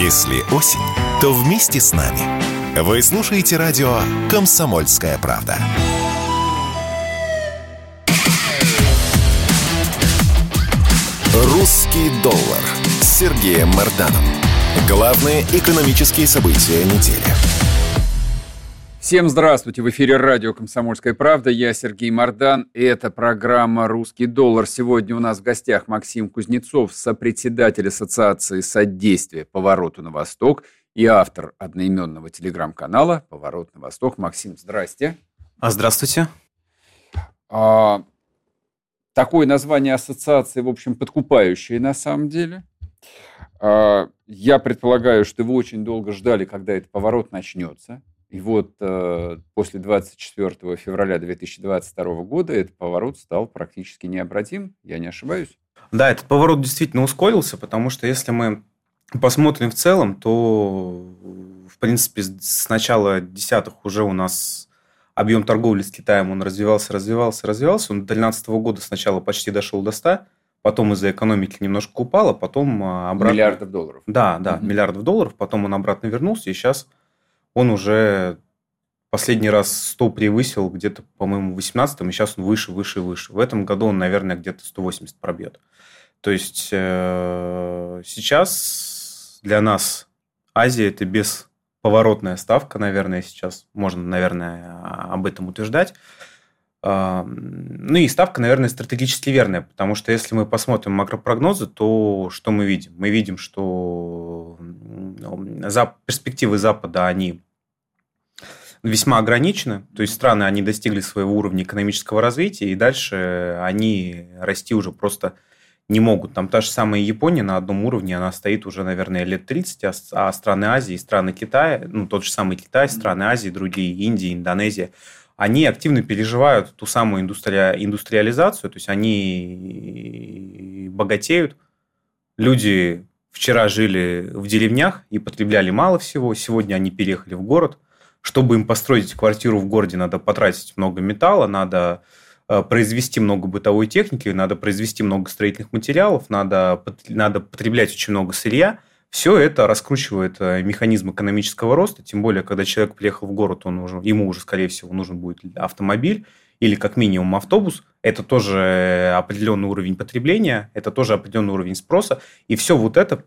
Если осень, то вместе с нами. Вы слушаете радио «Комсомольская правда». «Русский доллар» с Сергеем Марданом. Главные экономические события недели. Всем здравствуйте! В эфире радио «Комсомольская правда». Я Сергей Мордан. И это программа «Русский доллар». Сегодня у нас в гостях Максим Кузнецов, сопредседатель Ассоциации содействия «Повороту на восток» и автор одноименного телеграм-канала «Поворот на восток». Максим, здрасте. А здравствуйте. А, такое название ассоциации, в общем, подкупающее на самом деле. А, я предполагаю, что вы очень долго ждали, когда этот поворот начнется. И вот э, после 24 февраля 2022 года этот поворот стал практически необратим. Я не ошибаюсь? Да, этот поворот действительно ускорился, потому что если мы посмотрим в целом, то, в принципе, с начала десятых уже у нас объем торговли с Китаем, он развивался, развивался, развивался. Он до 2013 года сначала почти дошел до 100, потом из-за экономики немножко упал, а потом а, обратно... Миллиардов долларов. Да, да, угу. миллиардов долларов, потом он обратно вернулся, и сейчас он уже последний раз 100 превысил где-то, по-моему, в 18 и сейчас он выше, выше, выше. В этом году он, наверное, где-то 180 пробьет. То есть э, сейчас для нас Азия это бесповоротная ставка, наверное, сейчас можно, наверное, об этом утверждать. Э, ну и ставка, наверное, стратегически верная, потому что если мы посмотрим макропрогнозы, то что мы видим? Мы видим, что перспективы Запада, они весьма ограничены. То есть страны, они достигли своего уровня экономического развития, и дальше они расти уже просто не могут. Там та же самая Япония на одном уровне, она стоит уже, наверное, лет 30, а, а страны Азии, страны Китая, ну, тот же самый Китай, страны Азии, другие, Индия, Индонезия, они активно переживают ту самую индустри... индустриализацию, то есть они богатеют, люди вчера жили в деревнях и потребляли мало всего, сегодня они переехали в город. Чтобы им построить квартиру в городе, надо потратить много металла, надо э, произвести много бытовой техники, надо произвести много строительных материалов, надо, надо потреблять очень много сырья. Все это раскручивает э, механизм экономического роста, тем более, когда человек приехал в город, он уже, ему уже, скорее всего, нужен будет автомобиль или как минимум автобус. Это тоже определенный уровень потребления, это тоже определенный уровень спроса. И все вот это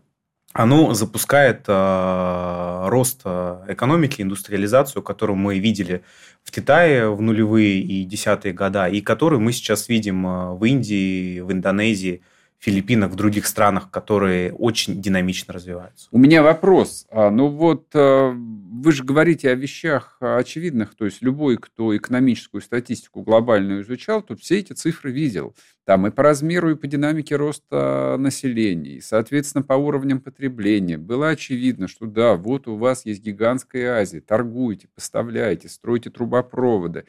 оно запускает э, рост э, экономики, индустриализацию, которую мы видели в Китае в нулевые и десятые года, и которую мы сейчас видим э, в Индии, в Индонезии, Филиппинах, в других странах, которые очень динамично развиваются. У меня вопрос. А, ну вот э, вы же говорите о вещах очевидных, то есть любой, кто экономическую статистику глобальную изучал, то все эти цифры видел. Там и по размеру, и по динамике роста населения, и, соответственно, по уровням потребления. Было очевидно, что да, вот у вас есть гигантская Азия, торгуйте, поставляйте, стройте трубопроводы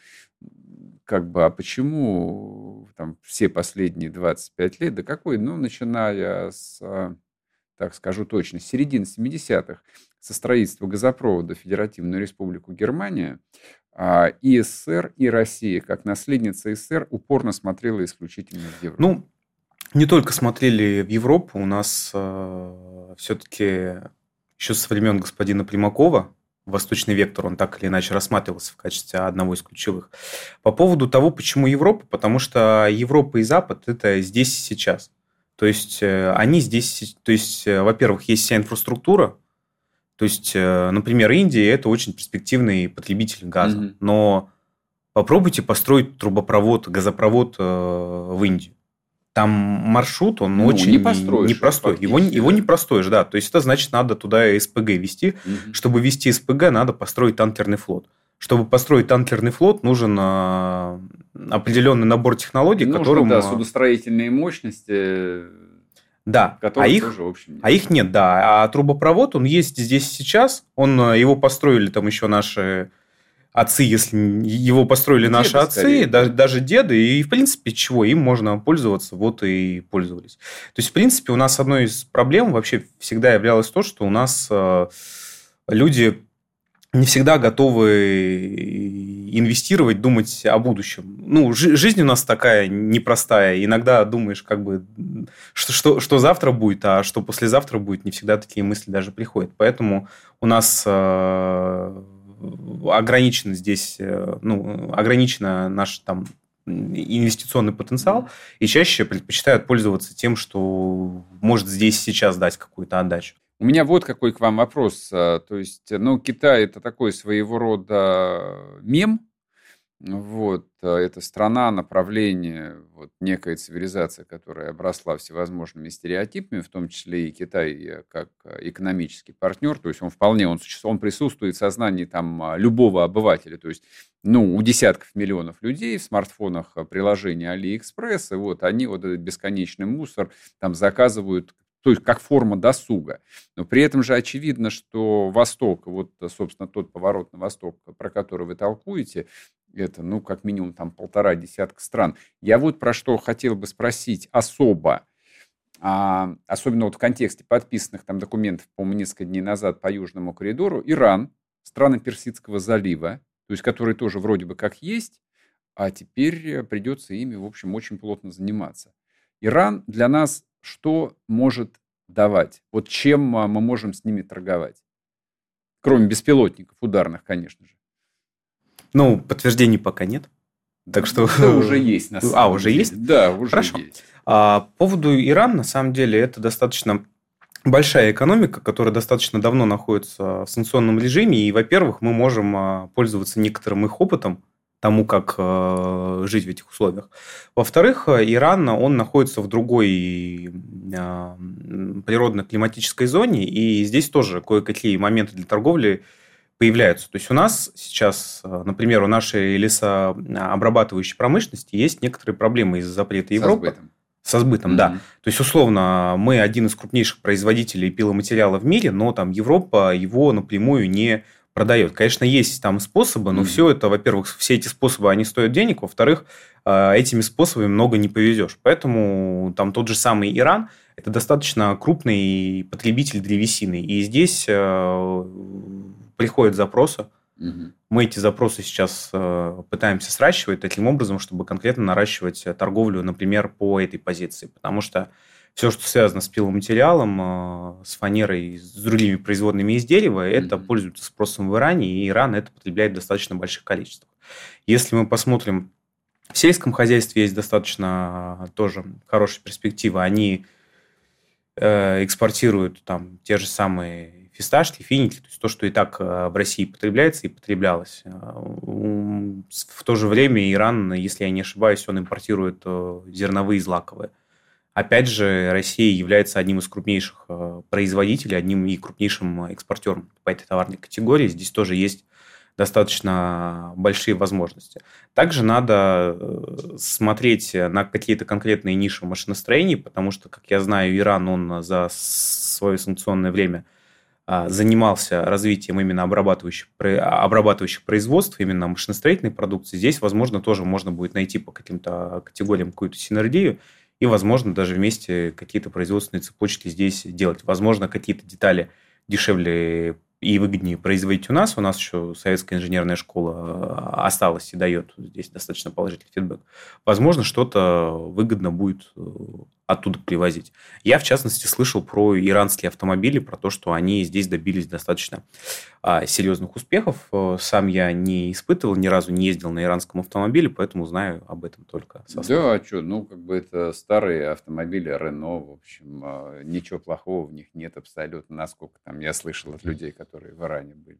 как бы, а почему там все последние 25 лет, да какой, ну, начиная с, а, так скажу точно, середины 70-х, со строительства газопровода в Федеративную Республику Германия, а, и СССР, и Россия, как наследница СССР, упорно смотрела исключительно в Европу. Ну, не только смотрели в Европу, у нас э, все-таки еще со времен господина Примакова восточный вектор, он так или иначе рассматривался в качестве одного из ключевых. По поводу того, почему Европа, потому что Европа и Запад – это здесь и сейчас. То есть э, они здесь, то есть, э, во-первых, есть вся инфраструктура, то есть, э, например, Индия – это очень перспективный потребитель газа, mm-hmm. но попробуйте построить трубопровод, газопровод в Индию там маршрут, он ну, очень не построишь, непростой. Его, его не простой же, да. То есть это значит, надо туда СПГ вести. Угу. Чтобы вести СПГ, надо построить танкерный флот. Чтобы построить танкерный флот, нужен а, определенный набор технологий, Нужно, которым... Да, судостроительные мощности. Да, а их, тоже, в общем, нет. а их нет, да. А трубопровод, он есть здесь сейчас. Он, а, его построили там еще наши отцы, если его построили деды наши отцы, скорее. даже, даже деды, и, в принципе, чего им можно пользоваться, вот и пользовались. То есть, в принципе, у нас одной из проблем вообще всегда являлось то, что у нас э, люди не всегда готовы инвестировать, думать о будущем. Ну, жизнь у нас такая непростая. Иногда думаешь, как бы, что, что, что завтра будет, а что послезавтра будет, не всегда такие мысли даже приходят. Поэтому у нас э, ограничено здесь, э, ну, ограничено наш там инвестиционный потенциал, и чаще предпочитают пользоваться тем, что может здесь сейчас дать какую-то отдачу. У меня вот какой к вам вопрос. А, то есть, ну, Китай это такой своего рода мем, вот, а, это страна, направление, вот некая цивилизация, которая обросла всевозможными стереотипами, в том числе и Китай э, как экономический партнер, то есть он вполне, он, он присутствует в сознании там а, любого обывателя, то есть, ну, у десятков миллионов людей в смартфонах приложения AliExpress, и вот они вот этот бесконечный мусор там заказывают то есть как форма досуга. Но при этом же очевидно, что Восток, вот, собственно, тот поворот на Восток, про который вы толкуете, это, ну, как минимум, там полтора десятка стран. Я вот про что хотел бы спросить особо, а, особенно вот в контексте подписанных там документов, по-моему, несколько дней назад по Южному коридору, Иран, страны Персидского залива, то есть которые тоже вроде бы как есть, а теперь придется ими, в общем, очень плотно заниматься. Иран для нас что может давать? Вот чем а, мы можем с ними торговать? Кроме беспилотников ударных, конечно же. Ну, подтверждений пока нет. Так что... Да, уже есть. На самом а, уже деле. есть? Да, уже Хорошо. есть. А, по поводу Ирана, на самом деле, это достаточно большая экономика, которая достаточно давно находится в санкционном режиме. И, во-первых, мы можем а, пользоваться некоторым их опытом, тому, как э, жить в этих условиях. Во-вторых, Иран, он находится в другой э, природно-климатической зоне, и здесь тоже кое-какие моменты для торговли появляются. То есть у нас сейчас, э, например, у нашей лесообрабатывающей промышленности есть некоторые проблемы из-за запрета Европы. Со сбытом. Со сбытом, mm-hmm. да. То есть, условно, мы один из крупнейших производителей пиломатериала в мире, но там Европа его напрямую не продает. Конечно, есть там способы, но mm-hmm. все это, во-первых, все эти способы, они стоят денег, во-вторых, э, этими способами много не повезешь. Поэтому там тот же самый Иран – это достаточно крупный потребитель древесины. И здесь э, приходят запросы. Угу. Мы эти запросы сейчас э, пытаемся сращивать таким образом, чтобы конкретно наращивать торговлю, например, по этой позиции. Потому что все, что связано с пиломатериалом, э, с фанерой, с другими производными из дерева, это mm-hmm. пользуется спросом в Иране, и Иран это потребляет в достаточно больших количествах. Если мы посмотрим, в сельском хозяйстве есть достаточно э, тоже хорошие перспективы. Они э, экспортируют там те же самые фисташки, финики, то есть то, что и так в России потребляется и потреблялось. В то же время Иран, если я не ошибаюсь, он импортирует зерновые злаковые. Опять же, Россия является одним из крупнейших э, производителей, одним и крупнейшим экспортером по этой товарной категории. Здесь тоже есть достаточно большие возможности. Также надо э, смотреть на какие-то конкретные ниши в машиностроении, потому что, как я знаю, Иран, он за свое санкционное время а, занимался развитием именно обрабатывающих, обрабатывающих производств, именно машиностроительной продукции. Здесь, возможно, тоже можно будет найти по каким-то категориям какую-то синергию и, возможно, даже вместе какие-то производственные цепочки здесь делать. Возможно, какие-то детали дешевле и выгоднее производить у нас. У нас еще советская инженерная школа э, осталась и дает здесь достаточно положительный фидбэк. Возможно, что-то выгодно будет э, оттуда привозить. Я, в частности, слышал про иранские автомобили, про то, что они здесь добились достаточно а, серьезных успехов. Э, сам я не испытывал, ни разу не ездил на иранском автомобиле, поэтому знаю об этом только со. Да, а что, ну, как бы это старые автомобили Рено, в общем, а, ничего плохого в них нет абсолютно, насколько там я слышал от людей, которые в Иране были.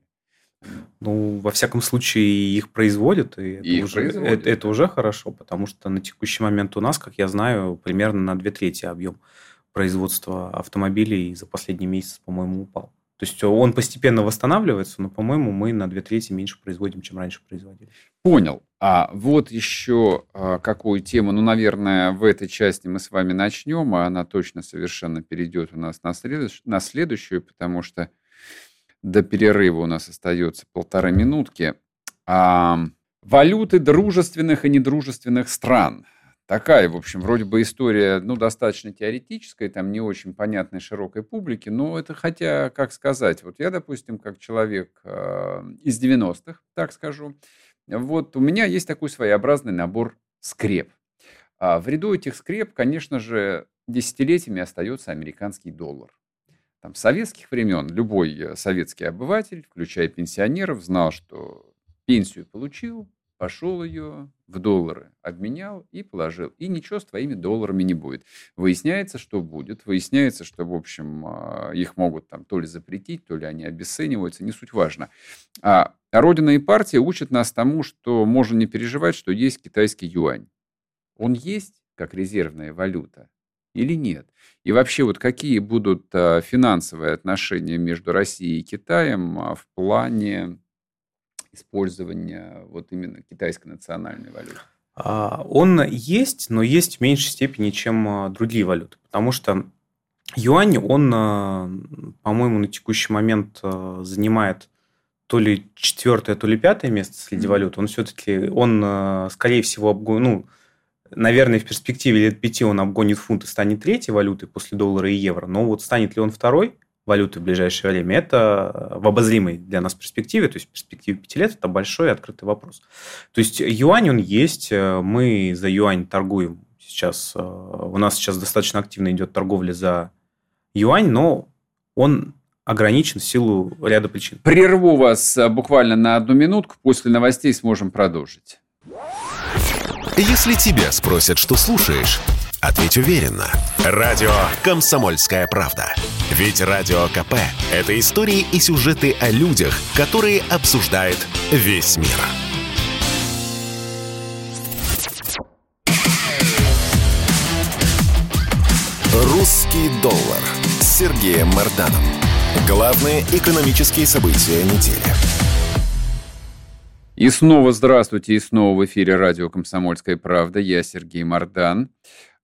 Ну, во всяком случае, их производят, и, и это, уже, производят, это, это уже хорошо, потому что на текущий момент у нас, как я знаю, примерно на две трети объем производства автомобилей за последний месяц, по-моему, упал. То есть он постепенно восстанавливается, но, по-моему, мы на две трети меньше производим, чем раньше производили. Понял. А вот еще а, какую тему, ну, наверное, в этой части мы с вами начнем, а она точно совершенно перейдет у нас на, следующ... на следующую, потому что до перерыва у нас остается полторы минутки. А, валюты дружественных и недружественных стран. такая, в общем, вроде бы история, ну, достаточно теоретическая, там не очень понятной широкой публике, но это хотя, как сказать, вот я, допустим, как человек э, из 90-х, так скажу, вот у меня есть такой своеобразный набор скреп. А в ряду этих скреп, конечно же, десятилетиями остается американский доллар. Там, с советских времен любой э, советский обыватель, включая пенсионеров, знал, что пенсию получил, пошел ее в доллары, обменял и положил. И ничего с твоими долларами не будет. Выясняется, что будет. Выясняется, что, в общем, а, их могут там то ли запретить, то ли они обесцениваются, не суть важно. А Родина и партия учат нас тому, что можно не переживать, что есть китайский юань. Он есть как резервная валюта или нет? И вообще, вот какие будут а, финансовые отношения между Россией и Китаем а, в плане использования вот именно китайской национальной валюты? А, он есть, но есть в меньшей степени, чем а, другие валюты. Потому что юань, он, по-моему, на текущий момент занимает то ли четвертое, то ли пятое место среди валют. Он все-таки, он, скорее всего, ну, наверное, в перспективе лет пяти он обгонит фунт и станет третьей валютой после доллара и евро. Но вот станет ли он второй, валюты в ближайшее время, это в обозримой для нас перспективе, то есть в перспективе пяти лет, это большой открытый вопрос. То есть юань, он есть, мы за юань торгуем сейчас, э, у нас сейчас достаточно активно идет торговля за юань, но он ограничен в силу ряда причин. Прерву вас э, буквально на одну минутку, после новостей сможем продолжить. Если тебя спросят, что слушаешь, ответь уверенно. Радио «Комсомольская правда». Ведь Радио КП – это истории и сюжеты о людях, которые обсуждает весь мир. «Русский доллар» с Сергеем Марданом. Главные экономические события недели. И снова здравствуйте, и снова в эфире радио «Комсомольская правда». Я Сергей Мардан.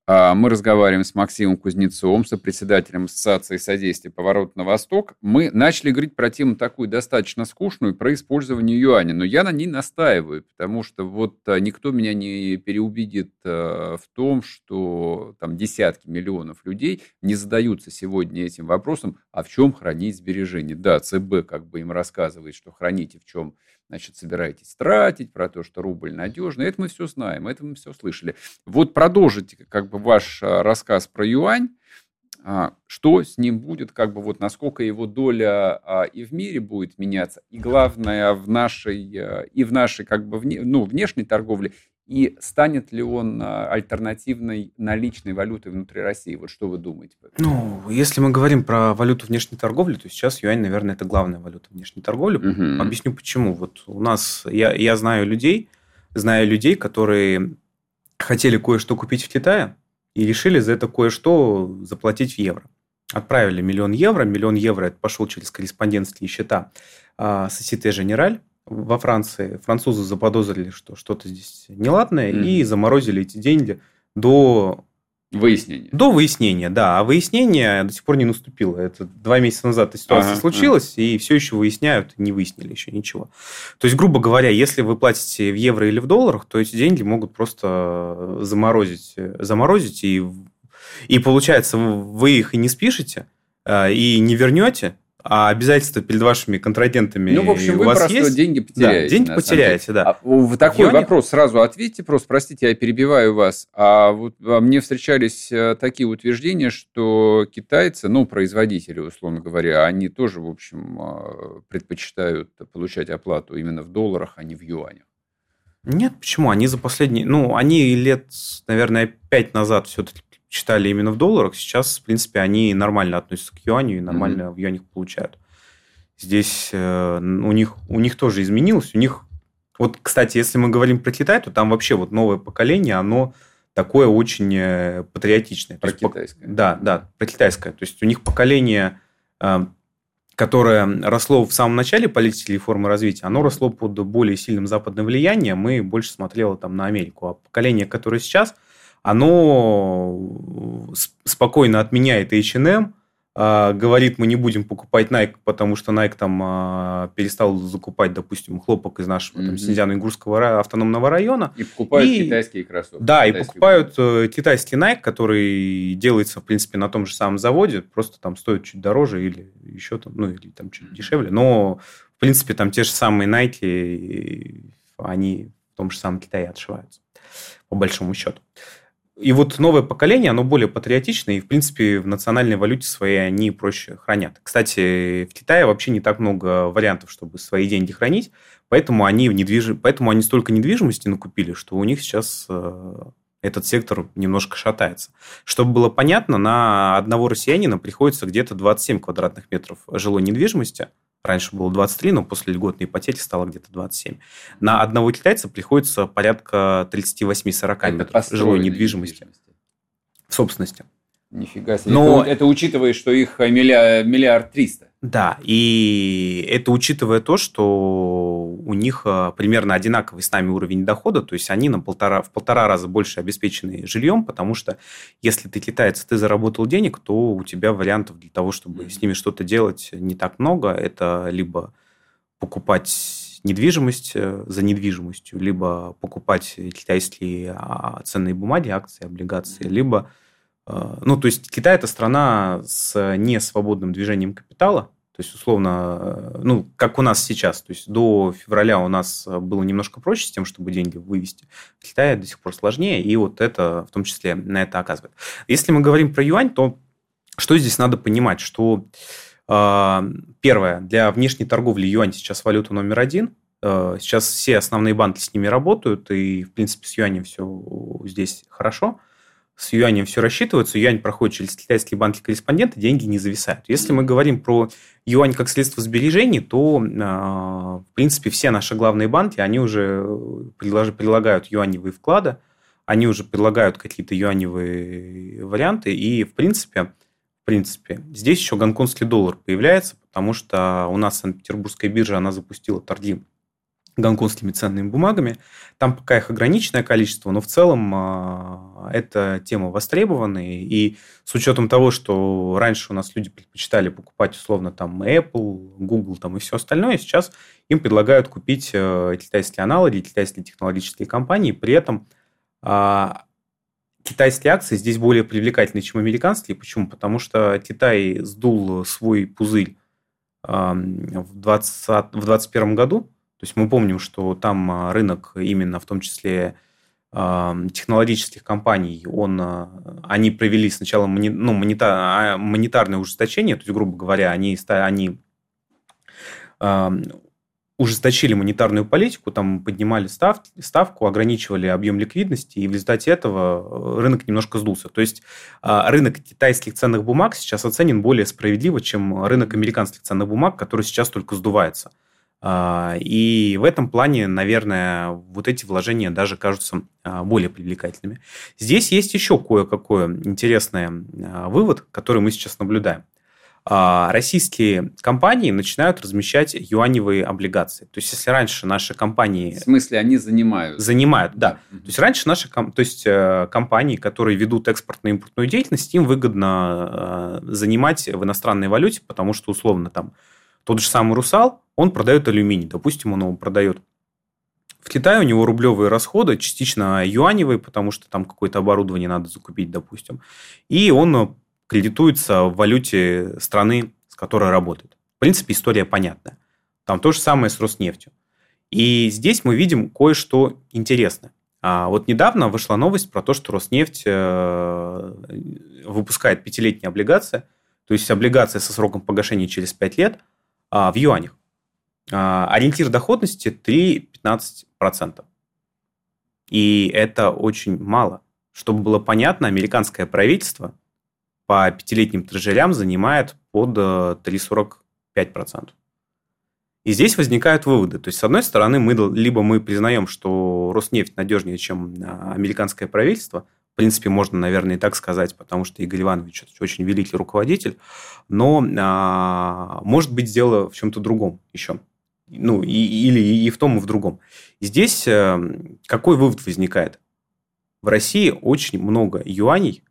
А, мы разговариваем с Максимом Кузнецовым, сопредседателем Ассоциации содействия «Поворот на восток». Мы начали говорить про тему такую достаточно скучную, про использование юаня, но я на ней настаиваю, потому что вот а, никто меня не переубедит а, в том, что там десятки миллионов людей не задаются сегодня этим вопросом, а в чем хранить сбережения. Да, ЦБ как бы им рассказывает, что храните в чем значит, собираетесь тратить, про то, что рубль надежный. Это мы все знаем, это мы все слышали. Вот продолжите как бы ваш а, рассказ про юань. А, что с ним будет, как бы вот насколько его доля а, и в мире будет меняться, и главное в нашей и в нашей как бы вне, ну, внешней торговле, и станет ли он альтернативной наличной валютой внутри России? Вот что вы думаете? Ну, если мы говорим про валюту внешней торговли, то сейчас юань, наверное, это главная валюта внешней торговли. Угу. Объясню почему. Вот у нас, я, я знаю людей, знаю людей, которые хотели кое-что купить в Китае и решили за это кое-что заплатить в евро. Отправили миллион евро. Миллион евро это пошел через корреспондентские счета Societe Generale во Франции французы заподозрили, что что-то здесь неладное, mm. и заморозили эти деньги до выяснения. До выяснения, да. А выяснение до сих пор не наступило. Это два месяца назад эта ситуация ага, случилась, ага. и все еще выясняют, не выяснили еще ничего. То есть, грубо говоря, если вы платите в евро или в долларах, то эти деньги могут просто заморозить, заморозить и, и получается, вы их и не спишете, а, и не вернете, а обязательства перед вашими контрагентами Ну, в общем, вы просто есть? деньги потеряете. Да, деньги потеряете, да. А, такой Юане... вопрос сразу ответьте, просто, простите, я перебиваю вас. А вот а мне встречались э, такие утверждения, что китайцы, ну, производители, условно говоря, они тоже, в общем, э, предпочитают получать оплату именно в долларах, а не в юанях. Нет, почему? Они за последние... Ну, они лет, наверное, пять назад все-таки считали именно в долларах, сейчас, в принципе, они нормально относятся к юаню и нормально mm-hmm. в юанях получают. Здесь э, у, них, у них тоже изменилось. У них... Вот, кстати, если мы говорим про Китай, то там вообще вот новое поколение, оно такое очень э, патриотичное. Про китайское. Да, да, про китайское. То есть у них поколение, э, которое росло в самом начале политики реформы развития, оно росло под более сильным западным влиянием и больше смотрело там на Америку. А поколение, которое сейчас – оно спокойно отменяет H&M, говорит, мы не будем покупать Nike, потому что Nike там а, перестал закупать, допустим, хлопок из нашего mm-hmm. Синьцзяно-Ингурского автономного района. И покупают и, китайские кроссовки. Да, и покупают э, китайский Nike, который делается, в принципе, на том же самом заводе, просто там стоит чуть дороже или еще там, ну, или там чуть mm-hmm. дешевле, но, в принципе, там те же самые Nike, они в том же самом Китае отшиваются, по большому счету. И вот новое поколение, оно более патриотичное, и, в принципе, в национальной валюте своей они проще хранят. Кстати, в Китае вообще не так много вариантов, чтобы свои деньги хранить, поэтому они, в недвиж... поэтому они столько недвижимости накупили, что у них сейчас э, этот сектор немножко шатается. Чтобы было понятно, на одного россиянина приходится где-то 27 квадратных метров жилой недвижимости – Раньше было 23, но после льготной ипотеки стало где-то 27. На одного китайца приходится порядка 38-40 метров жилой недвижимости. недвижимости. В собственности. Нифига себе. Но это, это учитывая, что их миллиард, миллиард триста. Да, и это учитывая то, что у них э, примерно одинаковый с нами уровень дохода, то есть они на полтора, в полтора раза больше обеспечены жильем, потому что если ты китаец, ты заработал денег, то у тебя вариантов для того, чтобы mm-hmm. с ними что-то делать, не так много. Это либо покупать недвижимость э, за недвижимостью, либо покупать китайские а, ценные бумаги, акции, облигации, либо а, ну, то есть Китай – это страна с несвободным движением капитала, то есть, условно, э, ну, как у нас сейчас. То есть, до февраля у нас было немножко проще с тем, чтобы деньги вывести. В Китае до сих пор сложнее, и вот это в том числе на это оказывает. Если мы говорим про юань, то что здесь надо понимать? Что э, первое, для внешней торговли юань сейчас валюта номер один. Э, сейчас все основные банки с ними работают, и, в принципе, с юанем все здесь хорошо – с юанем все рассчитывается, юань проходит через китайские банки корреспонденты, деньги не зависают. Если мы говорим про юань как средство сбережений, то, а, в принципе, все наши главные банки, они уже предлагают юаневые вклады, они уже предлагают какие-то юаневые варианты, и, в принципе, в принципе, здесь еще гонконгский доллар появляется, потому что у нас Санкт-Петербургская биржа, она запустила торги гонконгскими ценными бумагами. Там пока их ограниченное количество, но в целом а, эта тема востребованная. И с учетом того, что раньше у нас люди предпочитали покупать условно там Apple, Google там и все остальное, сейчас им предлагают купить э, китайские аналоги, китайские технологические компании. При этом а, китайские акции здесь более привлекательны, чем американские. Почему? Потому что Китай сдул свой пузырь в 2021 году, то есть мы помним, что там а, рынок именно в том числе а, технологических компаний, он, а, они провели сначала ну, монета, монетарное ужесточение, то есть, грубо говоря, они, они ужесточили монетарную политику, там поднимали став, ставку, ограничивали объем ликвидности, и в результате этого рынок немножко сдулся. То есть рынок китайских ценных бумаг сейчас оценен более справедливо, чем рынок американских ценных бумаг, который сейчас только сдувается. А, и в этом плане, наверное, вот эти вложения даже кажутся а, более привлекательными. Здесь есть еще кое-какой интересный а, вывод, который мы сейчас наблюдаем. Российские компании начинают размещать юаневые облигации. То есть, если раньше наши компании... В смысле, они занимают? Занимают, да. Mm-hmm. То есть, раньше наши то есть, э, компании, которые ведут экспортно-импортную деятельность, им выгодно занимать в иностранной валюте, потому что, условно, там, тот же самый «Русал», он продает алюминий. Допустим, он его продает в Китае у него рублевые расходы, частично юаневые, потому что там какое-то оборудование надо закупить, допустим. И он кредитуется в валюте страны, с которой работает. В принципе, история понятная. Там то же самое с Роснефтью. И здесь мы видим кое-что интересное. А вот недавно вышла новость про то, что Роснефть э, выпускает пятилетние облигации, то есть облигации со сроком погашения через пять лет а, в юанях. А, ориентир доходности 3-15%. И это очень мало. Чтобы было понятно, американское правительство по пятилетним трежерям занимает под 3,45%. Э, И здесь возникают выводы. То есть, с одной стороны, мы, либо мы признаем, что Роснефть надежнее, чем а, американское правительство. В принципе, можно, наверное, и так сказать, потому что Игорь Иванович очень великий руководитель. Но, а, может быть, дело в чем-то другом еще ну, и, или и в том, и в другом. Здесь э, какой вывод возникает? В России очень много юаней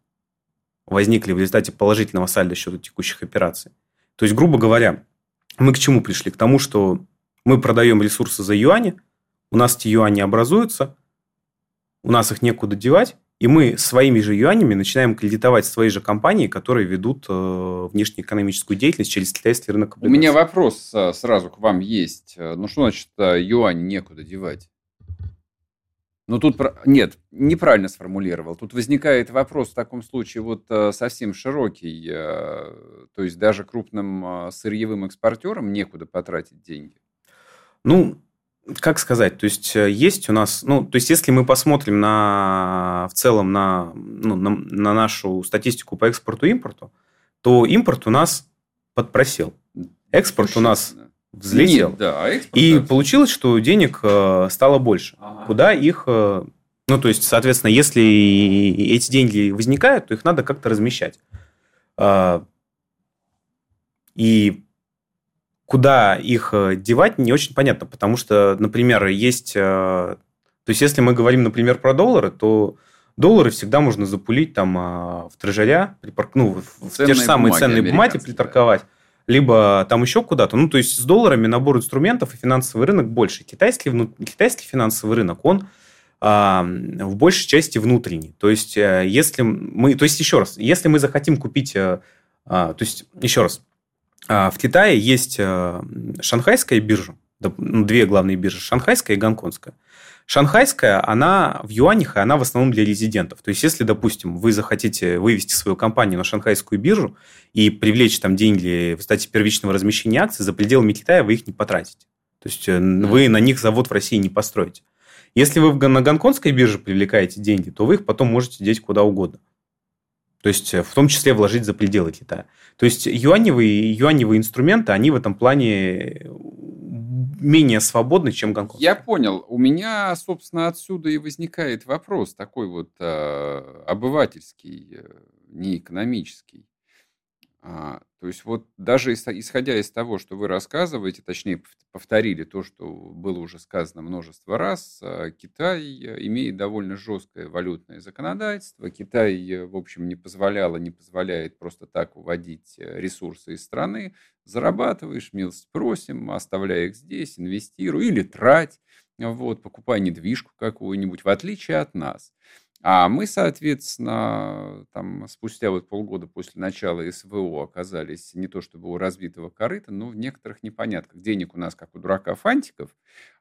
возникли в результате положительного сальда счета текущих операций. То есть, грубо говоря, мы к чему пришли? К тому, что мы продаем ресурсы за юани, у нас эти юани образуются, у нас их некуда девать, и мы своими же юанями начинаем кредитовать свои же компании, которые ведут э, внешнеэкономическую деятельность через китайский рынок облигаций. У меня вопрос э, сразу к вам есть. Э, ну, что значит э, юань некуда девать? Ну, тут... Нет, неправильно сформулировал. Тут возникает вопрос в таком случае вот совсем широкий. То есть даже крупным сырьевым экспортерам некуда потратить деньги. Ну, как сказать, то есть э, есть у нас, ну, то есть если мы посмотрим на, в целом на, ну, на, на нашу статистику по экспорту и импорту, то импорт у нас подпросел. Экспорт у нас взлетел. Нет, да, а экспорт, и да. получилось, что денег э, стало больше. Ага. Куда их... Э, ну, то есть, соответственно, если эти деньги возникают, то их надо как-то размещать. А, и куда их э, девать, не очень понятно, потому что, например, есть... Э, то есть, если мы говорим, например, про доллары, то доллары всегда можно запулить там а, в трежеря, ну, в те же самые бумаги, ценные бумаги приторговать, да. либо там еще куда-то. Ну, то есть, с долларами набор инструментов и финансовый рынок больше. Китайский, китайский финансовый рынок, он а, в большей части внутренний. То есть, э, если мы... То есть, еще раз, если мы захотим купить... А, то есть, еще раз, в Китае есть э, шанхайская биржа, ну, две главные биржи, шанхайская и гонконгская. Шанхайская, она в юанях, и она в основном для резидентов. То есть, если, допустим, вы захотите вывести свою компанию на шанхайскую биржу и привлечь там деньги в статье первичного размещения акций, за пределами Китая вы их не потратите. То есть, э, вы на них завод в России не построите. Если вы на гонконгской бирже привлекаете деньги, то вы их потом можете деть куда угодно. То есть, э, в том числе вложить за пределы Китая. То есть, юаневые, юаневые инструменты, они в этом плане менее свободны, чем Гонконг. Я понял. У меня, собственно, отсюда и возникает вопрос такой вот э, обывательский, э, не экономический. А, то есть вот даже исходя из того, что вы рассказываете, точнее повторили то, что было уже сказано множество раз, а, Китай э, имеет довольно жесткое валютное законодательство. Китай, э, в общем, не позволял и не позволяет просто так уводить э, ресурсы из страны. Зарабатываешь, милость просим, оставляй их здесь, инвестируй или трать, вот, покупай недвижку какую-нибудь, в отличие от нас. А мы, соответственно, там, спустя вот полгода после начала СВО оказались не то чтобы у разбитого корыта, но в некоторых непонятках. Денег у нас, как у дурака фантиков,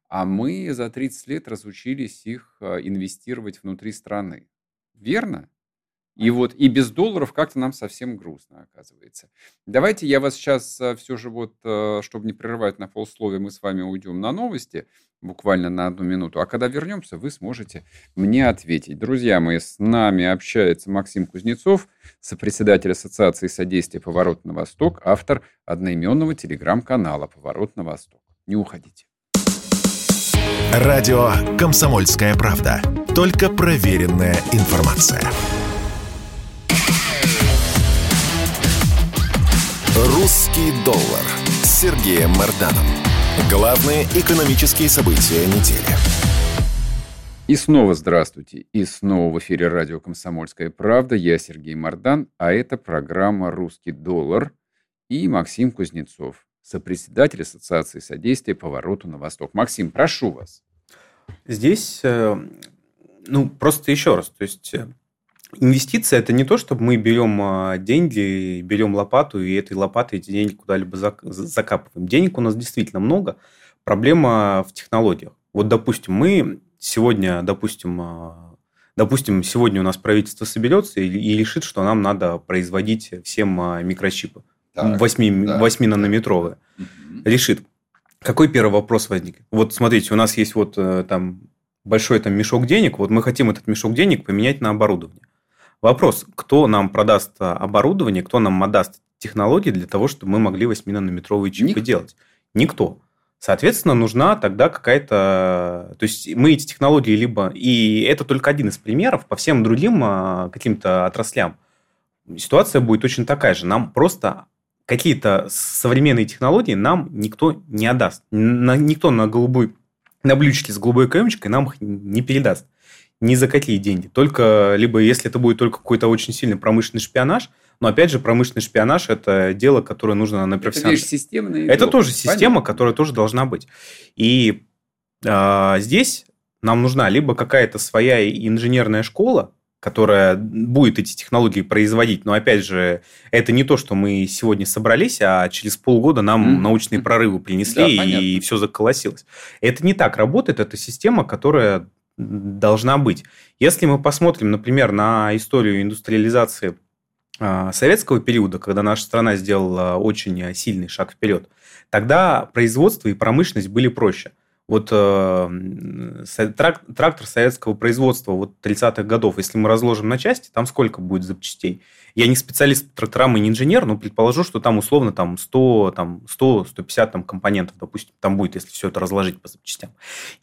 а мы за 30 лет разучились их а, инвестировать внутри страны. Верно? И вот и без долларов как-то нам совсем грустно оказывается. Давайте я вас сейчас а, все же вот, а, чтобы не прерывать на полсловия, мы с вами уйдем на новости буквально на одну минуту. А когда вернемся, вы сможете мне ответить. Друзья мои, с нами общается Максим Кузнецов, сопредседатель Ассоциации содействия «Поворот на восток», автор одноименного телеграм-канала «Поворот на восток». Не уходите. Радио «Комсомольская правда». Только проверенная информация. «Русский доллар» с Сергеем Марданом. Главные экономические события недели. И снова здравствуйте. И снова в эфире радио «Комсомольская правда». Я Сергей Мардан, а это программа «Русский доллар» и Максим Кузнецов, сопредседатель Ассоциации содействия повороту на восток. Максим, прошу вас. Здесь, э, ну, просто еще раз, то есть э, Инвестиция – это не то, чтобы мы берем а, деньги, берем лопату, и этой лопатой эти деньги куда-либо закапываем. Денег у нас действительно много. Проблема в технологиях. Вот, допустим, мы сегодня, допустим, а, допустим, сегодня у нас правительство соберется и, и решит, что нам надо производить всем а, микрочипы. Так, 8, да, 8-нанометровые. Да. Решит. Какой первый вопрос возник? Вот смотрите, у нас есть вот э, там большой там мешок денег, вот мы хотим этот мешок денег поменять на оборудование. Вопрос, кто нам продаст а, оборудование, кто нам отдаст технологии для того, чтобы мы могли 8-нанометровые чипы Никто. делать? Никто. Соответственно, нужна тогда какая-то... То есть мы эти технологии либо... И это только один из примеров. По всем другим а, каким-то отраслям ситуация будет точно такая же. Нам просто какие-то современные технологии нам никто не отдаст. Никто на голубой на блюдечке с голубой каемочкой нам их не передаст. Ни за какие деньги. Только, либо если это будет только какой-то очень сильный промышленный шпионаж, но опять же, промышленный шпионаж – это дело, которое нужно на профессиональном... Это системный Это тоже система, Понятно. которая тоже должна быть. И э, здесь нам нужна либо какая-то своя инженерная школа, которая будет эти технологии производить. Но опять же, это не то, что мы сегодня собрались, а через полгода нам mm-hmm. научные прорывы принесли да, и все заколосилось. Это не так работает, это система, которая должна быть. Если мы посмотрим, например, на историю индустриализации а, советского периода, когда наша страна сделала очень сильный шаг вперед, тогда производство и промышленность были проще. Вот э, трактор советского производства вот 30-х годов, если мы разложим на части, там сколько будет запчастей? Я не специалист по тракторам и не инженер, но предположу, что там условно там 100, там 100, 150 там, компонентов, допустим, там будет, если все это разложить по запчастям.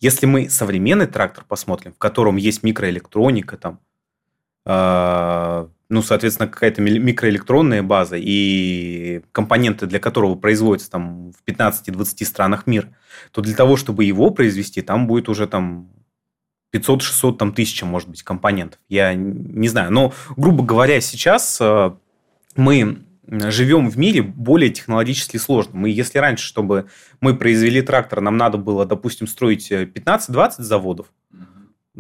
Если мы современный трактор посмотрим, в котором есть микроэлектроника, там, э, ну, соответственно, какая-то микроэлектронная база и компоненты, для которого производятся там в 15-20 странах мира, то для того, чтобы его произвести, там будет уже там 500-600 там, тысяч, может быть, компонентов. Я не знаю. Но, грубо говоря, сейчас э, мы живем в мире более технологически сложном. И если раньше, чтобы мы произвели трактор, нам надо было, допустим, строить 15-20 заводов,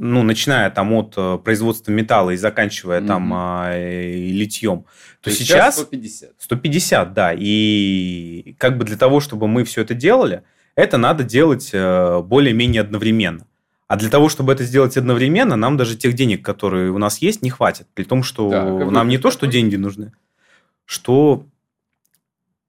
ну, начиная там от э, производства металла и заканчивая mm-hmm. там а, литьем, то, то сейчас, сейчас 150. 150, да. И как бы для того, чтобы мы все это делали, это надо делать э, более-менее одновременно. А для того, чтобы это сделать одновременно, нам даже тех денег, которые у нас есть, не хватит. При том, что да, нам не то, что деньги нужны, что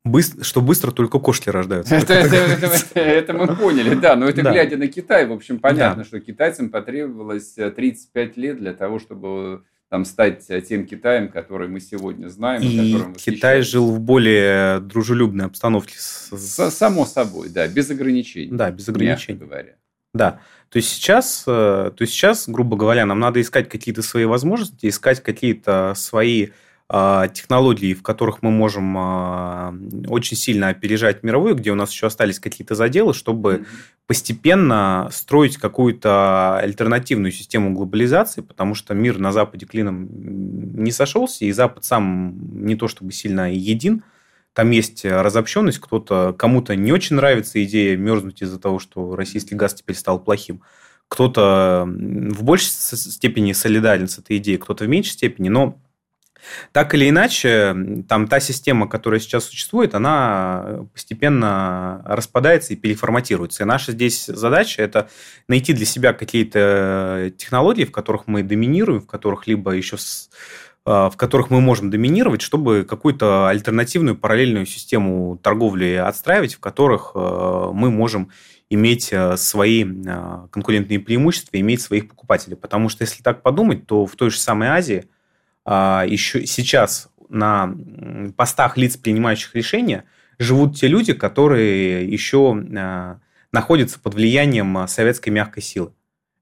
Быстро, что быстро только кошки рождаются. Это, это, это, это мы поняли, да. Но это да. глядя на Китай, в общем, понятно, да. что китайцам потребовалось 35 э, лет для того, чтобы там стать тем Китаем, который мы сегодня знаем. И Китай жил в более дружелюбной обстановке. С... Само собой, да, без ограничений. Да, без ограничений. говоря. Да. То есть сейчас, э, то есть сейчас, грубо говоря, нам надо искать какие-то свои возможности, искать какие-то свои а, технологий, в которых мы можем а, очень сильно опережать мировую, где у нас еще остались какие-то заделы, чтобы mm-hmm. постепенно строить какую-то альтернативную систему глобализации, потому что мир на Западе клином не сошелся, и Запад сам не то чтобы сильно един, там есть разобщенность, кто-то, кому-то не очень нравится идея мерзнуть из-за того, что российский газ теперь стал плохим. Кто-то в большей степени солидарен с этой идеей, кто-то в меньшей степени, но так или иначе, там та система, которая сейчас существует, она постепенно распадается и переформатируется. И наша здесь задача – это найти для себя какие-то технологии, в которых мы доминируем, в которых либо еще в которых мы можем доминировать, чтобы какую-то альтернативную параллельную систему торговли отстраивать, в которых а, мы можем иметь а, свои конкурентные преимущества, иметь своих покупателей. Потому что если так подумать, то в той же самой Азии – а, еще сейчас на постах лиц, принимающих решения, живут те люди, которые еще находятся под влиянием советской мягкой силы.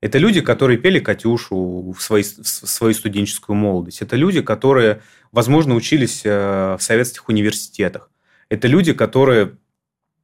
Это люди, которые пели «Катюшу» в, свои, в свою студенческую молодость. Это люди, которые, возможно, учились э, в советских университетах. Это люди, которые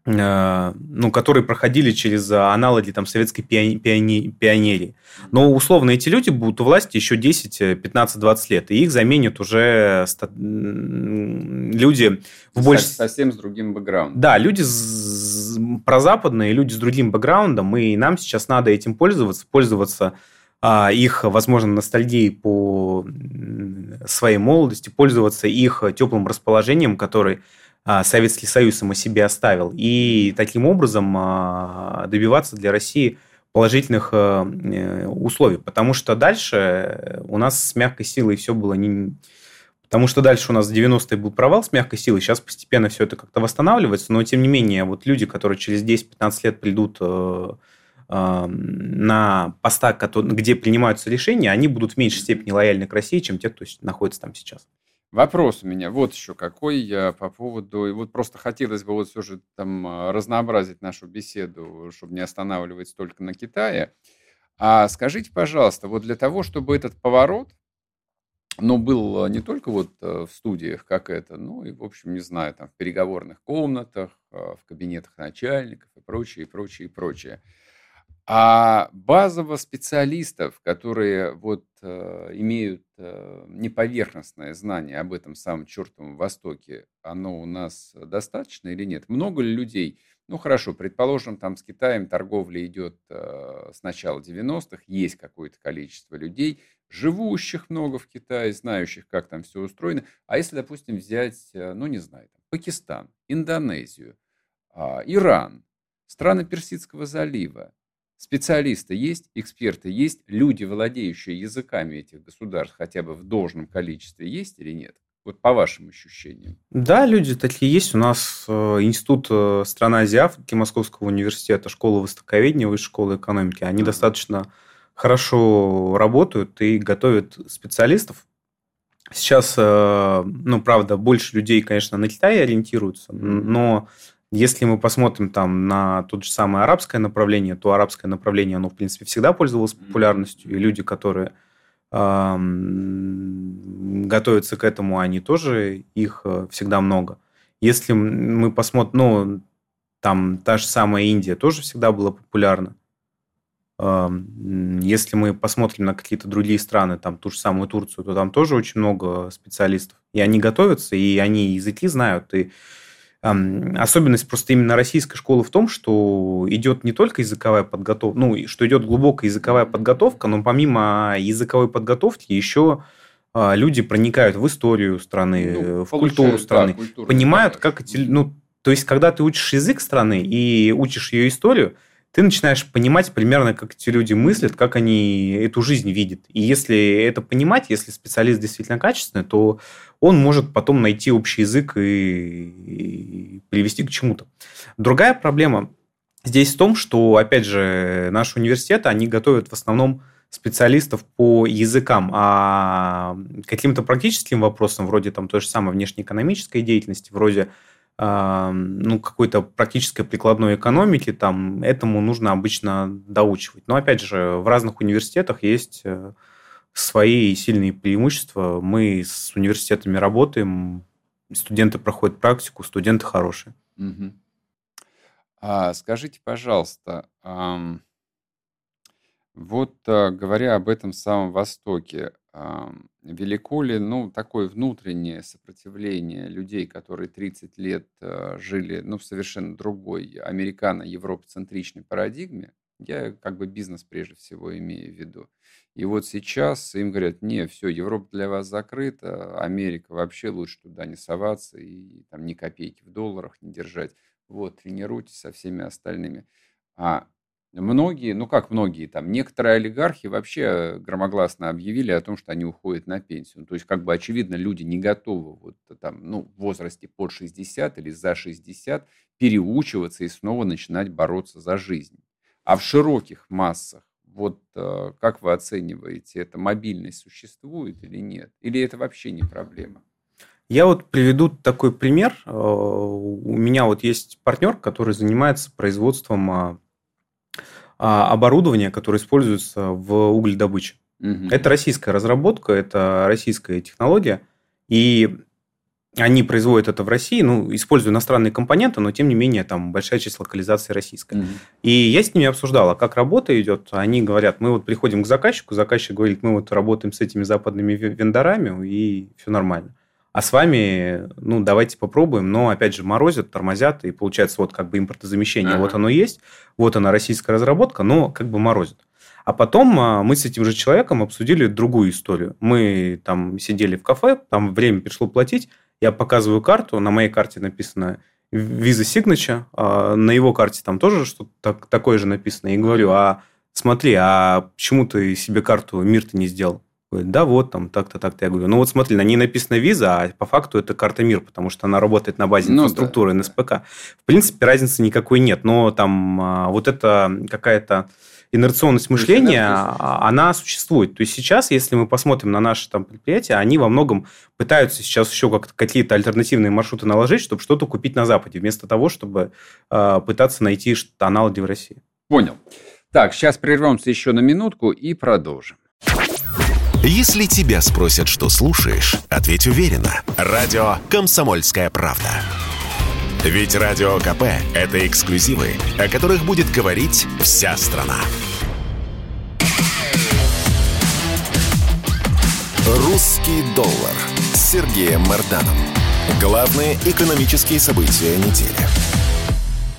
Э, ну, которые проходили через аналоги там, советской пиони- пионерии. Но условно эти люди будут у власти еще 10, 15, 20 лет, и их заменят уже люди в больше... Совсем с другим бэкграундом. Да, люди с... прозападные, люди с другим бэкграундом, и нам сейчас надо этим пользоваться, пользоваться а, их, возможно, ностальгией по своей молодости, пользоваться их теплым расположением, который а, Советский Союз ему себе оставил, и таким образом а, добиваться для России положительных а, э, условий. Потому что дальше у нас с мягкой силой все было не... Потому что дальше у нас в 90-е был провал с мягкой силой, сейчас постепенно все это как-то восстанавливается, но тем не менее, вот люди, которые через 10-15 лет придут э, на постах, где принимаются решения, они будут в меньшей степени лояльны к России, чем те, кто находится там сейчас. Вопрос у меня вот еще какой я по поводу, и вот просто хотелось бы вот все же там разнообразить нашу беседу, чтобы не останавливаться только на Китае. А скажите, пожалуйста, вот для того, чтобы этот поворот, ну, был не только вот э, в студиях, как это, ну, и, в общем, не знаю, там, в переговорных комнатах, а, в кабинетах начальников и прочее, и прочее, и прочее. А базово специалистов, которые вот э, имеют э, неповерхностное знание об этом самом чертовом Востоке, оно у нас достаточно или нет? Много ли людей? Ну хорошо, предположим, там с Китаем торговля идет с начала 90-х, есть какое-то количество людей, живущих много в Китае, знающих, как там все устроено. А если, допустим, взять, э, ну не знаю, там, Пакистан, Индонезию, э, Иран, страны Персидского залива, Специалисты есть, эксперты есть, люди, владеющие языками этих государств хотя бы в должном количестве есть или нет? Вот по вашим ощущениям. Да, люди такие есть. У нас э, институт э, страны Азии Африки Московского университета, школа востоковедения, высшая школа экономики. Они mm-hmm. достаточно хорошо работают и готовят специалистов. Сейчас, э, ну, правда, больше людей, конечно, на Китай ориентируются, но если мы посмотрим там на тот же самое арабское направление, то арабское направление, оно, в принципе, всегда пользовалось популярностью, и люди, которые готовятся к этому, они тоже, их э, всегда много. Если мы посмотрим, ну, там та же самая Индия тоже всегда была популярна. Если мы посмотрим на какие-то другие страны, там ту же самую Турцию, то там тоже очень много специалистов. И они готовятся, и они языки знают, и Особенность просто именно российской школы в том, что идет не только языковая подготовка, ну, что идет глубокая языковая подготовка, но помимо языковой подготовки еще а, люди проникают в историю страны, ну, в культуру страны, да, понимают, как эти... Ну, то есть, когда ты учишь язык страны и учишь ее историю, ты начинаешь понимать примерно, как эти люди мыслят, как они эту жизнь видят. И если это понимать, если специалист действительно качественный, то он может потом найти общий язык и, и привести к чему-то. Другая проблема здесь в том, что, опять же, наши университеты, они готовят в основном специалистов по языкам, а каким-то практическим вопросам, вроде там той же самой внешнеэкономической деятельности, вроде ну, какой-то практической прикладной экономики, там этому нужно обычно доучивать. Но, опять же, в разных университетах есть э, свои сильные преимущества. Мы с университетами работаем, студенты проходят практику, студенты хорошие. Угу. А, скажите, пожалуйста, вот э, говоря об этом самом Востоке, велико ли, ну, такое внутреннее сопротивление людей, которые 30 лет э, жили, ну, в совершенно другой американо-европоцентричной парадигме, я как бы бизнес прежде всего имею в виду. И вот сейчас им говорят, не, все, Европа для вас закрыта, Америка вообще лучше туда не соваться и там ни копейки в долларах не держать. Вот, тренируйтесь со всеми остальными. А Многие, ну как многие, там некоторые олигархи вообще громогласно объявили о том, что они уходят на пенсию. Ну, то есть, как бы очевидно, люди не готовы вот там, ну, в возрасте под 60 или за 60 переучиваться и снова начинать бороться за жизнь. А в широких массах, вот э, как вы оцениваете, эта мобильность существует или нет? Или это вообще не проблема? Я вот приведу такой пример. Э, у меня вот есть партнер, который занимается производством а, оборудование, которое используется в угледобыче. Угу. Это российская разработка, это российская технология, и они производят это в России, ну, используя иностранные компоненты, но тем не менее там большая часть локализации российская. Угу. И я с ними обсуждал, а как работа идет. Они говорят, мы вот приходим к заказчику, заказчик говорит, мы вот работаем с этими западными вендорами, и все нормально а с вами, ну, давайте попробуем, но, опять же, морозят, тормозят, и получается вот как бы импортозамещение, ага. вот оно есть, вот она российская разработка, но как бы морозит. А потом а, мы с этим же человеком обсудили другую историю. Мы там сидели в кафе, там время пришло платить, я показываю карту, на моей карте написано Visa Signature, а на его карте там тоже что-то такое же написано, и говорю, а смотри, а почему ты себе карту МИР-то не сделал? Говорит, да, вот там так-то, так-то. Я говорю, ну вот смотри, на ней написано виза, а по факту это карта МИР, потому что она работает на базе ну, инфраструктуры да, НСПК. В принципе, разницы никакой нет, но там а, вот это какая-то инерционность мышления, а, она существует. То есть сейчас, если мы посмотрим на наши там предприятия, они во многом пытаются сейчас еще как какие-то альтернативные маршруты наложить, чтобы что-то купить на Западе, вместо того, чтобы э, пытаться найти аналоги в России. Понял. Так, сейчас прервемся еще на минутку и продолжим. Если тебя спросят, что слушаешь, ответь уверенно. Радио «Комсомольская правда». Ведь Радио КП – это эксклюзивы, о которых будет говорить вся страна. «Русский доллар» с Сергеем Марданом. Главные экономические события недели.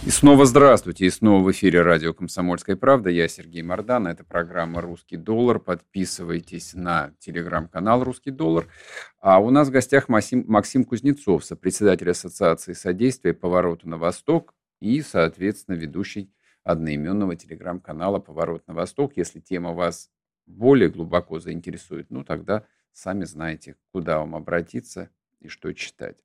И снова здравствуйте. И снова в эфире радио «Комсомольская правда». Я Сергей Мордан. Это программа «Русский доллар». Подписывайтесь на телеграм-канал «Русский доллар». А у нас в гостях Максим, Максим Кузнецов, сопредседатель Ассоциации содействия повороту на восток и, соответственно, ведущий одноименного телеграм-канала «Поворот на восток». Если тема вас более глубоко заинтересует, ну тогда сами знаете, куда вам обратиться и что читать.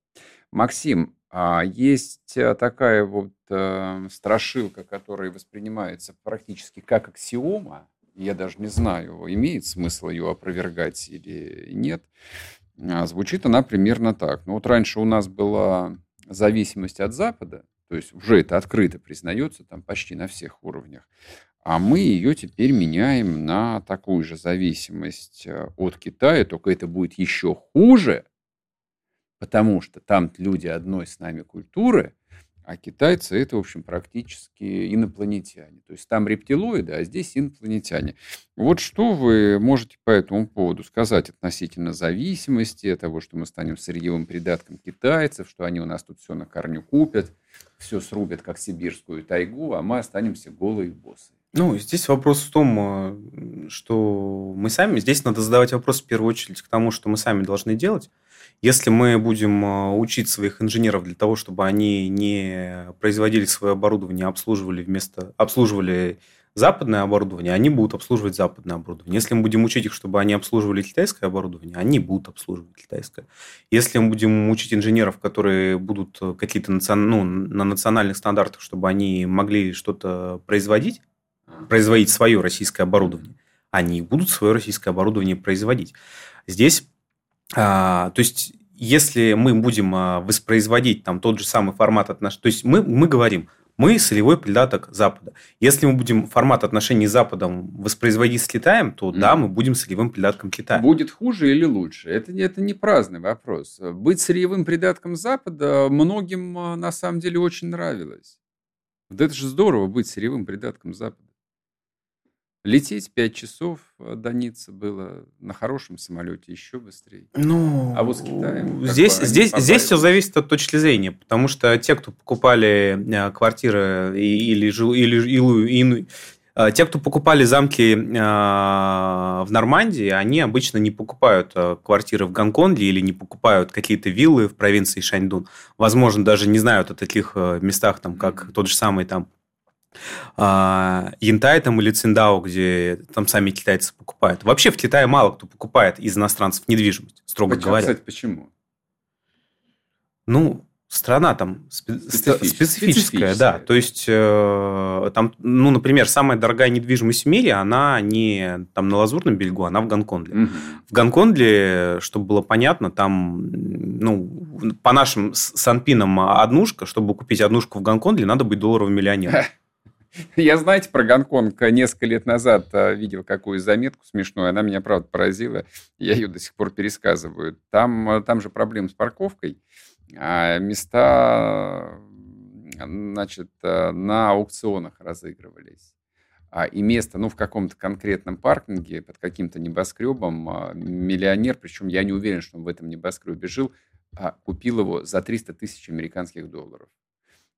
Максим, а есть э, такая вот э, страшилка, которая воспринимается практически как аксиома. Я даже не знаю, имеет смысл ее опровергать или нет. А звучит она примерно так. Ну вот раньше у нас была зависимость от Запада, то есть уже это открыто признается там почти на всех уровнях. А мы ее теперь меняем на такую же зависимость э, от Китая, только это будет еще хуже, потому что там люди одной с нами культуры, а китайцы это, в общем, практически инопланетяне. То есть там рептилоиды, а здесь инопланетяне. Вот что вы можете по этому поводу сказать относительно зависимости, того, что мы станем сырьевым придатком китайцев, что они у нас тут все на корню купят, все срубят, как сибирскую тайгу, а мы останемся голые боссы. Ну, здесь вопрос в том, э, что мы сами, здесь надо задавать вопрос в первую очередь к тому, что мы сами должны делать. Если мы будем э, учить своих инженеров для того, чтобы они не производили свое оборудование, а обслуживали вместо обслуживали западное оборудование, они будут обслуживать западное оборудование. Если мы будем учить их, чтобы они обслуживали китайское оборудование, они будут обслуживать китайское. Если мы будем учить инженеров, которые будут э, какие-то ну, на национальных стандартах, чтобы они могли что-то производить, производить свое российское оборудование, они будут свое российское оборудование производить. Здесь, а, то есть, если мы будем а, воспроизводить там тот же самый формат отношений, то есть мы, мы говорим, мы солевой придаток Запада. Если мы будем формат отношений с Западом воспроизводить с Китаем, то да, мы будем сырьевым придатком Китая. Будет хуже или лучше? Это, это не праздный вопрос. Быть сырьевым придатком Запада многим а, на самом деле очень нравилось. Вот это же здорово быть сырьевым придатком Запада. Лететь 5 часов э, до Ниццы было на хорошем самолете еще быстрее. Ну, а вот с Китаем... Здесь, здесь, здесь все зависит от точки зрения, потому что те, кто покупали э, квартиры или, или, или, или э, те, кто покупали замки в Нормандии, они обычно не покупают квартиры в Гонконге или не покупают какие-то виллы в провинции Шаньдун. Возможно, даже не знают о таких местах, там, как тот же самый там Янтай там или Циндао, где там сами китайцы покупают. Вообще в Китае мало кто покупает из иностранцев недвижимость, строго почему, говоря. Кстати, почему? Ну, страна там специфическая, специфическая, да. То есть, э, там, ну, например, самая дорогая недвижимость в мире, она не там на Лазурном берегу, она в Гонконге. Угу. В Гонконге, чтобы было понятно, там, ну, по нашим санпинам однушка, чтобы купить однушку в Гонконге, надо быть долларовым миллионером. Я, знаете, про Гонконг несколько лет назад а, видел какую заметку смешную. Она меня, правда, поразила. Я ее до сих пор пересказываю. Там, а, там же проблема с парковкой. А места значит, а, на аукционах разыгрывались. И место, ну, в каком-то конкретном паркинге под каким-то небоскребом миллионер, причем я не уверен, что он в этом небоскребе жил, купил его за 300 тысяч американских долларов.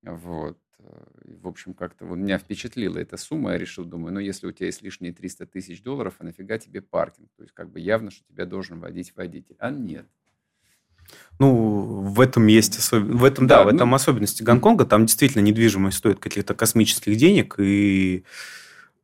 Вот. В общем, как-то вот меня впечатлила эта сумма. Я решил, думаю, ну, если у тебя есть лишние 300 тысяч долларов, а нафига тебе паркинг? То есть, как бы явно, что тебя должен водить водитель. А нет. Ну, в этом есть особ... в этом, да, да в ну... этом особенности Гонконга. Там действительно недвижимость стоит каких-то космических денег, и Э,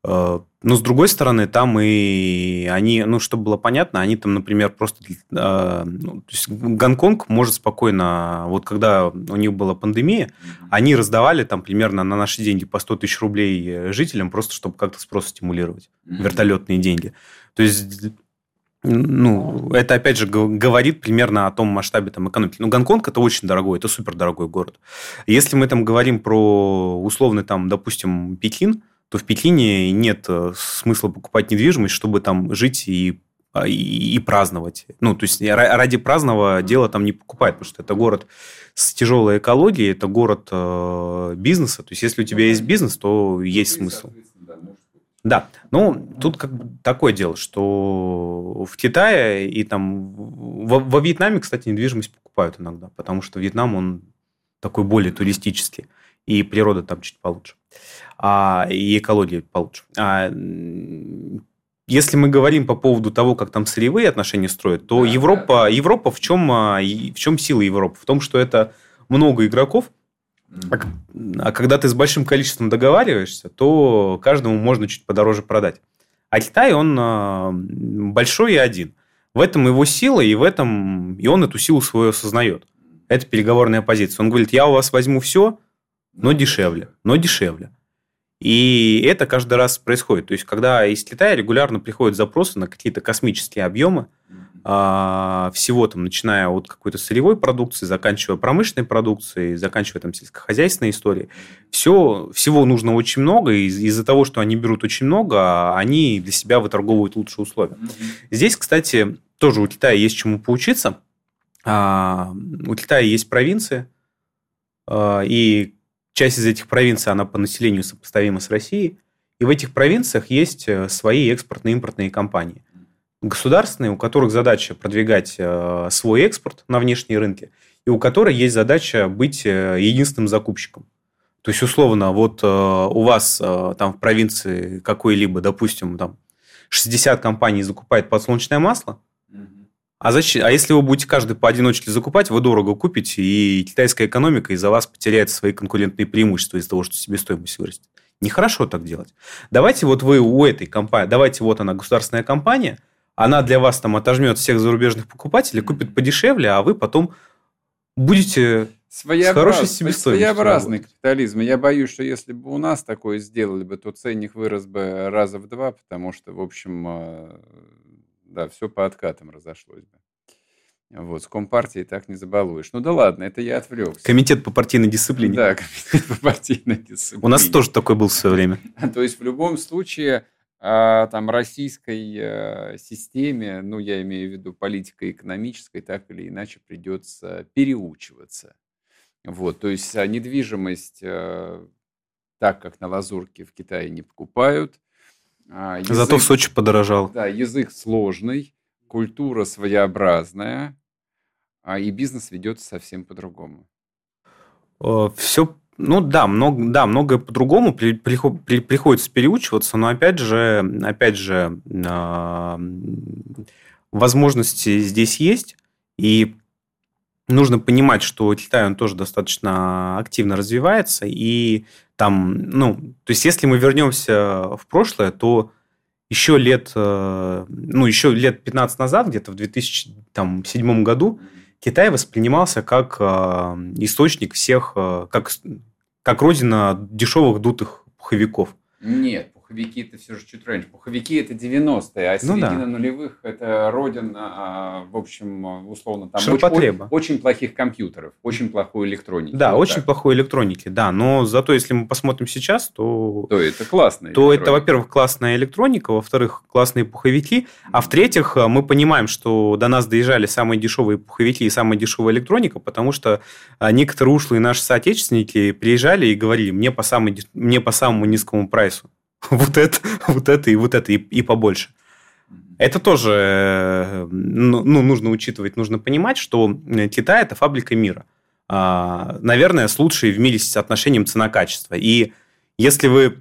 но с другой стороны, там и они, ну, чтобы было понятно, они там, например, просто... Э, ну, то есть Гонконг может спокойно... Вот когда у них была пандемия, mm-hmm. они раздавали там примерно на наши деньги по 100 тысяч рублей жителям, просто чтобы как-то спрос стимулировать. Mm-hmm. Вертолетные деньги. То есть ну, это, опять же, говорит примерно о том масштабе там, экономики. Ну, Гонконг – это очень дорогой, это супер дорогой город. Если мы там говорим про условный, там, допустим, Пекин, то в Пекине нет э, смысла покупать недвижимость, чтобы там жить и а, и, и праздновать. Ну, то есть ради праздного дела там не покупают, потому что это город с тяжелой экологией, это город э, бизнеса. То есть если у тебя есть бизнес, то есть смысл. Да, ну тут как бы такое дело, что в Китае и там во, во Вьетнаме, кстати, недвижимость покупают иногда, потому что Вьетнам он такой более туристический и природа там чуть получше, а, и экология получше. А, если мы говорим по поводу того, как там сырьевые отношения строят, то да, Европа, да. Европа в чем, а, в чем сила Европы? В том, что это много игроков, а, а когда ты с большим количеством договариваешься, то каждому можно чуть подороже продать. А Китай, он а, большой и один. В этом его сила, и в этом и он эту силу свою осознает. Это переговорная позиция. Он говорит, я у вас возьму все, но дешевле, но дешевле. И это каждый раз происходит. То есть, когда из Китая регулярно приходят запросы на какие-то космические объемы, а, всего там, начиная от какой-то сырьевой продукции, заканчивая промышленной продукцией, заканчивая там сельскохозяйственной историей, все, всего нужно очень много, и из-за того, что они берут очень много, они для себя выторговывают лучшие условия. Здесь, кстати, тоже у Китая есть чему поучиться. А, у Китая есть провинции, а, и Часть из этих провинций, она по населению сопоставима с Россией. И в этих провинциях есть э, свои экспортно-импортные компании. Государственные, у которых задача продвигать э, свой экспорт на внешние рынки, и у которой есть задача быть э, единственным закупщиком. То есть, условно, вот у вас там в провинции какой-либо, допустим, там 60 компаний закупает подсолнечное масло, а, зачем? а если вы будете каждый поодиночке закупать, вы дорого купите, и китайская экономика из-за вас потеряет свои конкурентные преимущества из-за того, что себестоимость вырастет. Нехорошо так делать. Давайте вот вы у этой компании, давайте вот она государственная компания, она для вас там отожмет всех зарубежных покупателей, купит подешевле, а вы потом будете Своеобраз... с хорошей себестоимостью. Своеобразный капитализм. Я боюсь, что если бы у нас такое сделали бы, то ценник вырос бы раза в два, потому что, в общем, э, да, все по откатам разошлось бы. Вот, с Компартией так не забалуешь. Ну да ладно, это я отвлекся. Комитет по партийной дисциплине. Да, комитет по партийной дисциплине. У нас тоже такой был в свое время. То есть в любом случае а, там российской э, системе, ну я имею в виду политико-экономической, так или иначе придется переучиваться. Вот, то есть а, недвижимость э, так, как на Лазурке в Китае не покупают, язык, Зато в Сочи подорожал. Да, язык сложный, культура своеобразная, а и бизнес ведется совсем по-другому. Все, ну да, много, да, многое по-другому при, при, при, приходится переучиваться, но опять же, опять же, э, возможности здесь есть, и нужно понимать, что Китай, он тоже достаточно активно развивается, и там, ну, то есть если мы вернемся в прошлое, то еще лет, э, ну, еще лет 15 назад, где-то в 2007 году, Китай воспринимался как э, источник всех, э, как, как родина дешевых дутых пуховиков. Нет, пуховики это все же чуть раньше. Пуховики это 90-е, а середина ну, да. нулевых это родина, а, в общем, условно, там очень, очень плохих компьютеров, очень плохой электроники. Да, вот очень так. плохой электроники, да. Но зато если мы посмотрим сейчас, то... То это классно. То это, во-первых, классная электроника, во-вторых, классные пуховики, а в-третьих, мы понимаем, что до нас доезжали самые дешевые пуховики и самая дешевая электроника, потому что а, некоторые ушлые наши соотечественники приезжали и говорили, мне по, самой, мне по самому низкому прайсу. вот это, вот это и вот это, и, и побольше. Это тоже э, ну, ну, нужно учитывать, нужно понимать, что Китай – это фабрика мира. А, наверное, с лучшей в мире соотношением цена-качество. И если вы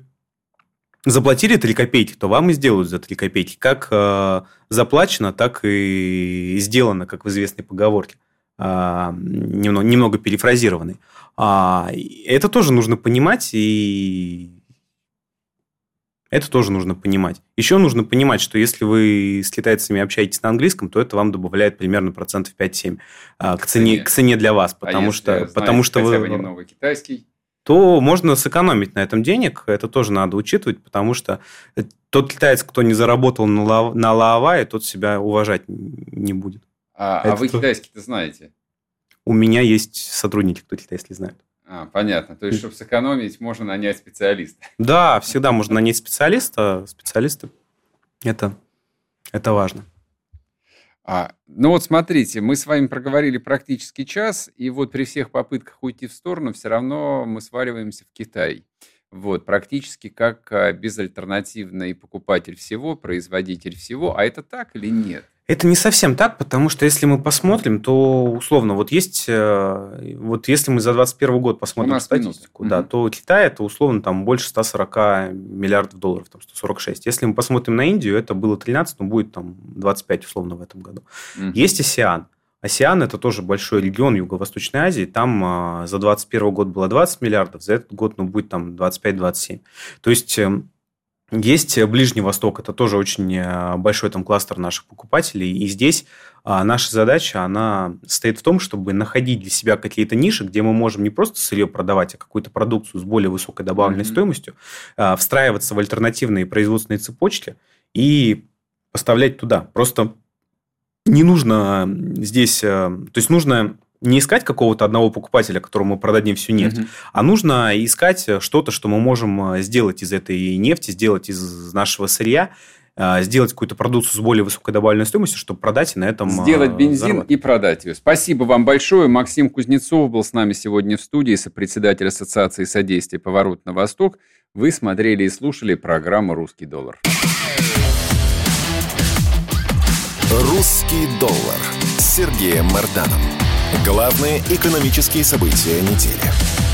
заплатили 3 копейки, то вам и сделают за 3 копейки. Как э, заплачено, так и сделано, как в известной поговорке, э, немного, немного перефразированной. А, это тоже нужно понимать и это тоже нужно понимать. Еще нужно понимать, что если вы с китайцами общаетесь на английском, то это вам добавляет примерно процентов 5-7 а, к цене, к цене для вас, а потому а что, потому что хотя вы немного китайский, то можно сэкономить на этом денег. Это тоже надо учитывать, потому что тот китаец, кто не заработал на, ла, на Лаовае, тот себя уважать не будет. А, а вы китайский-то знаете? У меня есть сотрудники, кто китайский знает. А, понятно. То есть, чтобы сэкономить, можно нанять специалиста. Да, всегда можно нанять специалиста. Специалисты это, это важно. А, ну вот смотрите, мы с вами проговорили практически час, и вот при всех попытках уйти в сторону, все равно мы сваливаемся в Китай. Вот, практически как а, безальтернативный покупатель всего, производитель всего. А это так или нет? Это не совсем так, потому что если мы посмотрим, то условно вот есть, э, вот если мы за 2021 год посмотрим статистику, минуты. да, угу. то Китай это условно там больше 140 миллиардов долларов, там 146. Если мы посмотрим на Индию, это было 13, но будет там 25 условно в этом году. Угу. Есть Осиан. Осиан – это тоже большой регион Юго-Восточной Азии. Там а, за 2021 год было 20 миллиардов, за этот год ну, будет там 25-27. То есть эм, есть Ближний Восток, это тоже очень э, большой там кластер наших покупателей, и здесь а, наша задача, она состоит в том, чтобы находить для себя какие-то ниши, где мы можем не просто сырье продавать, а какую-то продукцию с более высокой добавленной mm-hmm. стоимостью, а, встраиваться в альтернативные производственные цепочки и поставлять туда. Просто не нужно здесь, э, то есть нужно не искать какого-то одного покупателя, которому мы продадим всю нефть, угу. а нужно искать что-то, что мы можем э, сделать из этой нефти, сделать из нашего сырья, э, сделать какую-то продукцию с более высокой добавленной стоимостью, чтобы продать и на этом Сделать бензин заработать. и продать ее. Спасибо вам большое. Максим Кузнецов был с нами сегодня в студии, сопредседатель Ассоциации содействия «Поворот на восток». Вы смотрели и слушали программу «Русский доллар». «Русский доллар» с Сергеем Марданом. Главные экономические события недели.